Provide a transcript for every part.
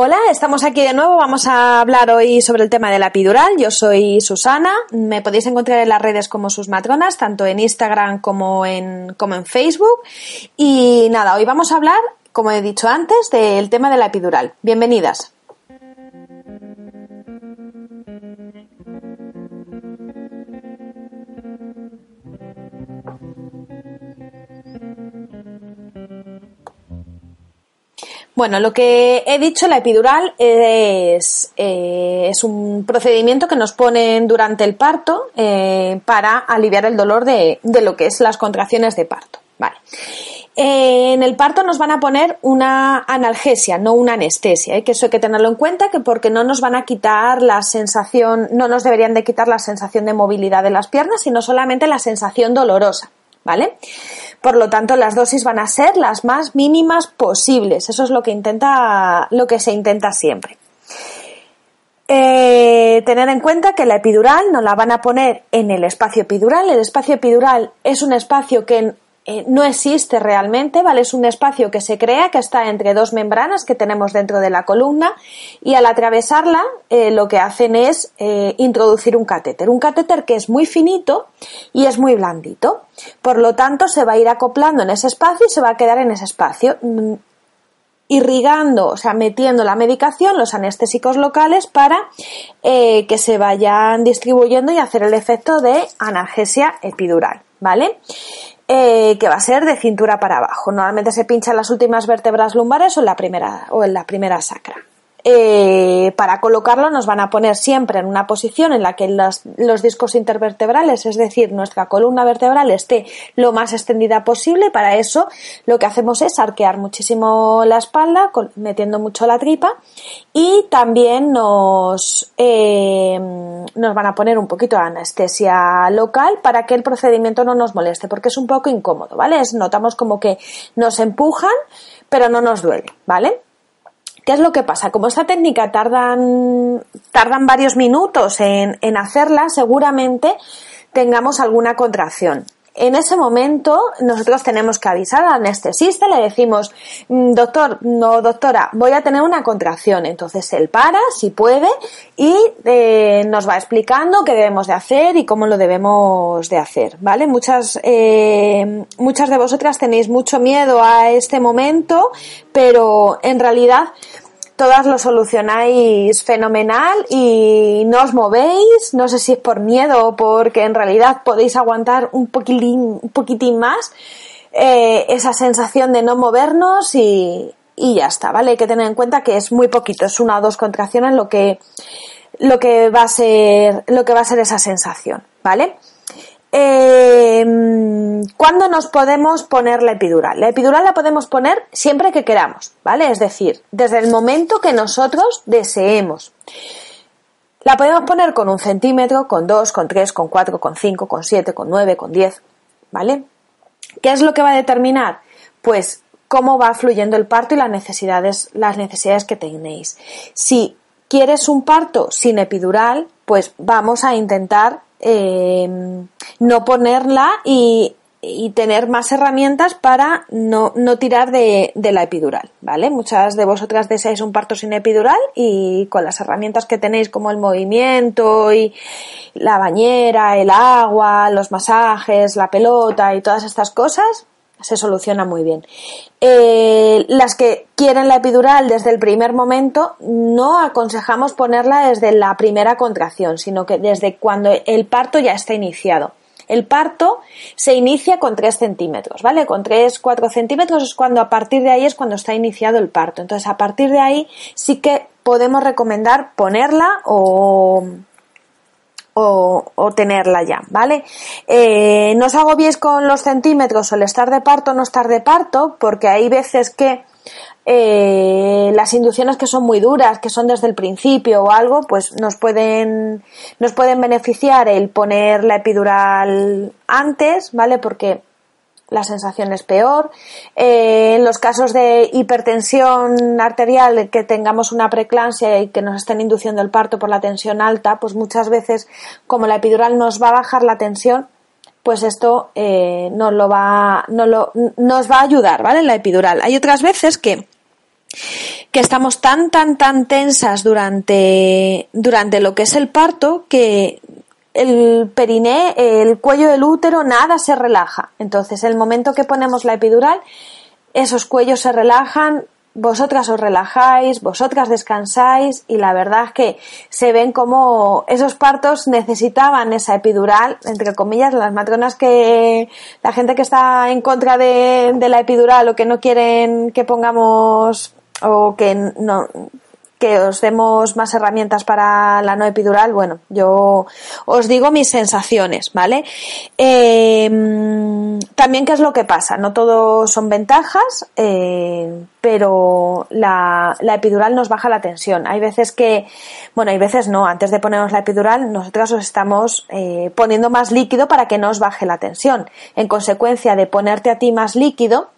Hola, estamos aquí de nuevo. Vamos a hablar hoy sobre el tema de la epidural. Yo soy Susana. Me podéis encontrar en las redes como sus matronas, tanto en Instagram como en, como en Facebook. Y nada, hoy vamos a hablar, como he dicho antes, del tema de la epidural. Bienvenidas. Bueno, lo que he dicho, la epidural es, eh, es un procedimiento que nos ponen durante el parto eh, para aliviar el dolor de, de, lo que es las contracciones de parto. Vale. Eh, en el parto nos van a poner una analgesia, no una anestesia, que eso hay que tenerlo en cuenta, que porque no nos van a quitar la sensación, no nos deberían de quitar la sensación de movilidad de las piernas, sino solamente la sensación dolorosa. ¿vale? Por lo tanto, las dosis van a ser las más mínimas posibles. Eso es lo que intenta, lo que se intenta siempre. Eh, tener en cuenta que la epidural no la van a poner en el espacio epidural. El espacio epidural es un espacio que eh, no existe realmente, ¿vale? Es un espacio que se crea, que está entre dos membranas que tenemos dentro de la columna y al atravesarla eh, lo que hacen es eh, introducir un catéter. Un catéter que es muy finito y es muy blandito. Por lo tanto, se va a ir acoplando en ese espacio y se va a quedar en ese espacio mm, irrigando, o sea, metiendo la medicación, los anestésicos locales para que se vayan distribuyendo y hacer el efecto de analgesia epidural, ¿vale? Eh, que va a ser de cintura para abajo. Normalmente se pincha en las últimas vértebras lumbares o en la primera, o en la primera sacra. Eh, para colocarlo nos van a poner siempre en una posición en la que los, discos intervertebrales, es decir, nuestra columna vertebral esté lo más extendida posible. Para eso lo que hacemos es arquear muchísimo la espalda, metiendo mucho la tripa y también nos, eh, nos van a poner un poquito de anestesia local para que el procedimiento no nos moleste, porque es un poco incómodo, ¿vale? notamos como que nos empujan, pero no nos duele, ¿vale? ¿Qué es lo que pasa? Como esta técnica tardan, tardan varios minutos en, en hacerla, seguramente tengamos alguna contracción. En ese momento nosotros tenemos que avisar al anestesista, le decimos, mm, doctor, no doctora, voy a tener una contracción. Entonces él para, si puede, y eh, nos va explicando qué debemos de hacer y cómo lo debemos de hacer, ¿vale? Muchas, eh, muchas de vosotras tenéis mucho miedo a este momento, pero en realidad todas lo solucionáis fenomenal y no os movéis, no sé si es por miedo o porque en realidad podéis aguantar un poquitín, un poquitín más eh, esa sensación de no movernos y, y ya está, ¿vale? Hay que tener en cuenta que es muy poquito, es una o dos contracciones lo que, lo que va a ser, lo que va a ser esa sensación, ¿vale? Eh, ¿Cuándo nos podemos poner la epidural? La epidural la podemos poner siempre que queramos, ¿vale? Es decir, desde el momento que nosotros deseemos. La podemos poner con un centímetro, con dos, con tres, con cuatro, con cinco, con siete, con nueve, con diez, ¿vale? ¿Qué es lo que va a determinar? Pues cómo va fluyendo el parto y las necesidades, las necesidades que tenéis. Si quieres un parto sin epidural, pues vamos a intentar eh, no ponerla y, tener más herramientas para no, no tirar de, de, la epidural, ¿vale? Muchas de vosotras deseáis un parto sin epidural y con las herramientas que tenéis como el movimiento y la bañera, el agua, los masajes, la pelota y todas estas cosas, se soluciona muy bien. Eh, las que quieren la epidural desde el primer momento, no aconsejamos ponerla desde la primera contracción, sino que desde cuando el parto ya está iniciado. El parto se inicia con 3 centímetros, ¿vale? Con 3, 4 centímetros es cuando a partir de ahí es cuando está iniciado el parto. Entonces, a partir de ahí sí que podemos recomendar ponerla o, o, tenerla ya, ¿vale? Eh, no os agobiéis con los centímetros o el estar de parto o no estar de parto, porque hay veces que eh, las inducciones que son muy duras, que son desde el principio o algo, pues nos pueden, nos pueden beneficiar el poner la epidural antes, ¿vale? Porque la sensación es peor. Eh, en los casos de hipertensión arterial, que tengamos una preeclampsia y que nos estén induciendo el parto por la tensión alta, pues muchas veces, como la epidural nos va a bajar la tensión, pues esto eh, nos lo va, no lo, nos va a ayudar, ¿vale? La epidural. Hay otras veces que que estamos tan, tan, tan tensas durante, durante lo que es el parto que el periné, el cuello del útero, nada se relaja. Entonces, el momento que ponemos la epidural, esos cuellos se relajan, vosotras os relajáis, vosotras descansáis y la verdad es que se ven como esos partos necesitaban esa epidural, entre comillas, las matronas que la gente que está en contra de, la epidural o que no quieren que pongamos o que no que os demos más herramientas para la no epidural, bueno, yo os digo mis sensaciones, ¿vale? Em, también qué es lo que pasa, no todo son ventajas, eh, pero la, la, epidural nos baja la tensión. Hay veces que, bueno, hay veces no, antes de ponernos la epidural, nosotras os estamos eh, poniendo más líquido para que no os baje la tensión. En consecuencia de ponerte a ti más líquido,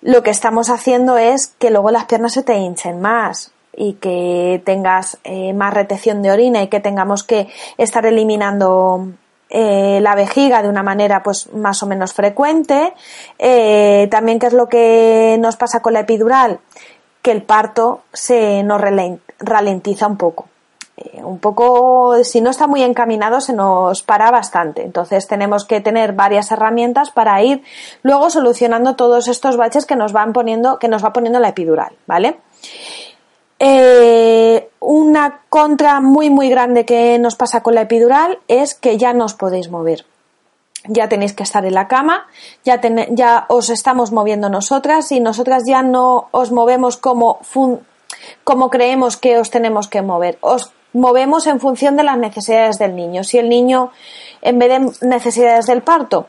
lo que estamos haciendo es que luego las piernas se te hinchen más, y que tengas eh, más retención de orina y que tengamos que estar eliminando eh, la vejiga de una manera pues más o menos frecuente. Eh, también qué es lo que nos pasa con la epidural, que el parto se nos ralentiza un poco. un poco, si no está muy encaminado, se nos para bastante. Entonces tenemos que tener varias herramientas para ir luego solucionando todos estos baches que nos van poniendo, que nos va poniendo la epidural, ¿vale? Eh, una contra muy muy grande que nos pasa con la epidural es que ya no os podéis mover. Ya tenéis que estar en la cama, ya, ya os estamos moviendo nosotras y nosotras ya no os movemos como, como creemos que os tenemos que mover. Os movemos en función de las necesidades del niño. Si el niño, en vez de necesidades del parto,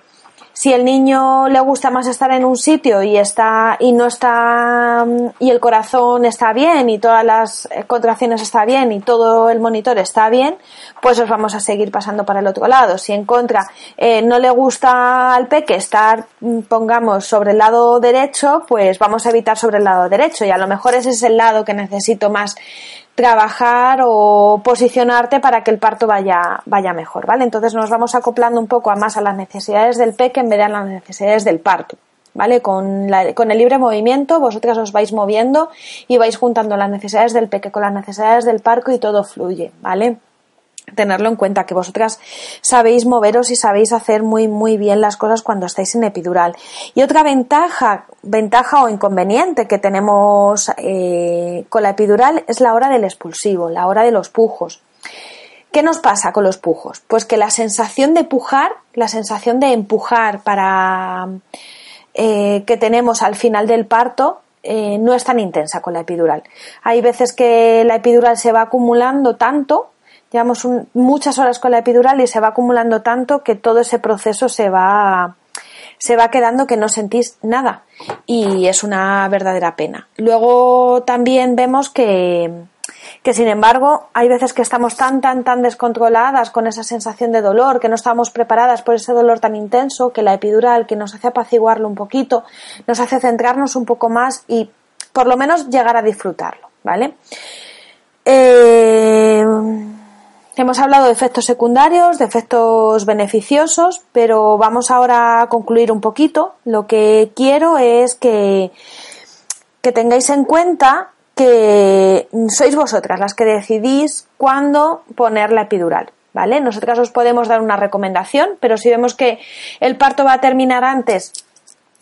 si el niño le gusta más estar en un sitio y está y no está y el corazón está bien y todas las contracciones está bien y todo el monitor está bien, pues os vamos a seguir pasando para el otro lado. Si en contra eh, no le gusta al peque estar, pongamos, sobre el lado derecho, pues vamos a evitar sobre el lado derecho y a lo mejor ese es el lado que necesito más trabajar o posicionarte para que el parto vaya, vaya mejor, ¿vale? Entonces nos vamos acoplando un poco a más a las necesidades del peque en vez de a las necesidades del parto, ¿vale? Con, con el libre movimiento vosotras os vais moviendo y vais juntando las necesidades del peque con las necesidades del parto y todo fluye, ¿vale? Tenerlo en cuenta, que vosotras sabéis moveros y sabéis hacer muy muy bien las cosas cuando estáis en epidural. Y otra ventaja, ventaja o inconveniente que tenemos eh, con la epidural es la hora del expulsivo, la hora de los pujos. ¿Qué nos pasa con los pujos? Pues que la sensación de pujar, la sensación de empujar para eh, que tenemos al final del parto, eh, no es tan intensa con la epidural. Hay veces que la epidural se va acumulando tanto llevamos muchas horas con la epidural y se va acumulando tanto que todo ese proceso se va se va quedando que no sentís nada y es una verdadera pena. Luego también vemos que, que sin embargo hay veces que estamos tan tan tan descontroladas con esa sensación de dolor, que no estamos preparadas por ese dolor tan intenso, que la epidural que nos hace apaciguarlo un poquito, nos hace centrarnos un poco más y por lo menos llegar a disfrutarlo, ¿vale? Eh, Hemos hablado de efectos secundarios, de efectos beneficiosos, pero vamos ahora a concluir un poquito. Lo que quiero es que, que tengáis en cuenta que sois vosotras las que decidís cuándo poner la epidural. ¿Vale? Nosotras os podemos dar una recomendación, pero si vemos que el parto va a terminar antes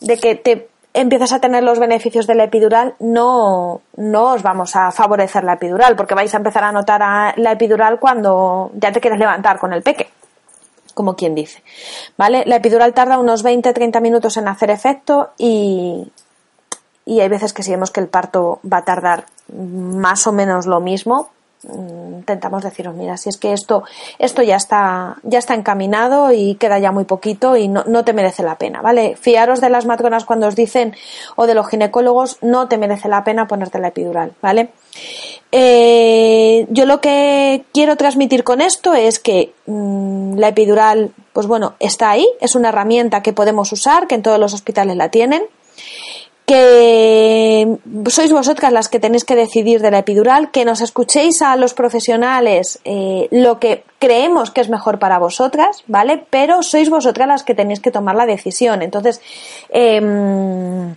de que te empiezas a tener los beneficios de la epidural, no, no os vamos a favorecer la epidural, porque vais a empezar a notar la epidural cuando ya te quieres levantar con el peque, como quien dice. ¿Vale? La epidural tarda unos 20-30 minutos en hacer efecto y, y hay veces que si vemos que el parto va a tardar más o menos lo mismo, intentamos deciros, mira, si es que esto, esto ya está, ya está encaminado y queda ya muy poquito y no, no te merece la pena, ¿vale? Fiaros de las matronas cuando os dicen, o de los ginecólogos, no te merece la pena ponerte la epidural, ¿vale? Eh, yo lo que quiero transmitir con esto es que mm, la epidural, pues bueno, está ahí, es una herramienta que podemos usar, que en todos los hospitales la tienen, que sois vosotras las que tenéis que decidir de la epidural, que nos escuchéis a los profesionales eh, lo que creemos que es mejor para vosotras, ¿vale? Pero sois vosotras las que tenéis que tomar la decisión. Entonces, em,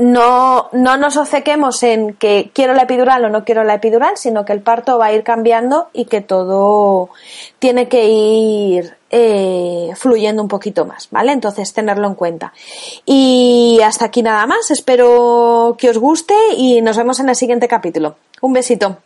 no, no nos obcequemos en que quiero la epidural o no quiero la epidural, sino que el parto va a ir cambiando y que todo tiene que ir eh, fluyendo un poquito más, ¿vale? Entonces tenerlo en cuenta. Y hasta aquí nada más. Espero que os guste y nos vemos en el siguiente capítulo. Un besito.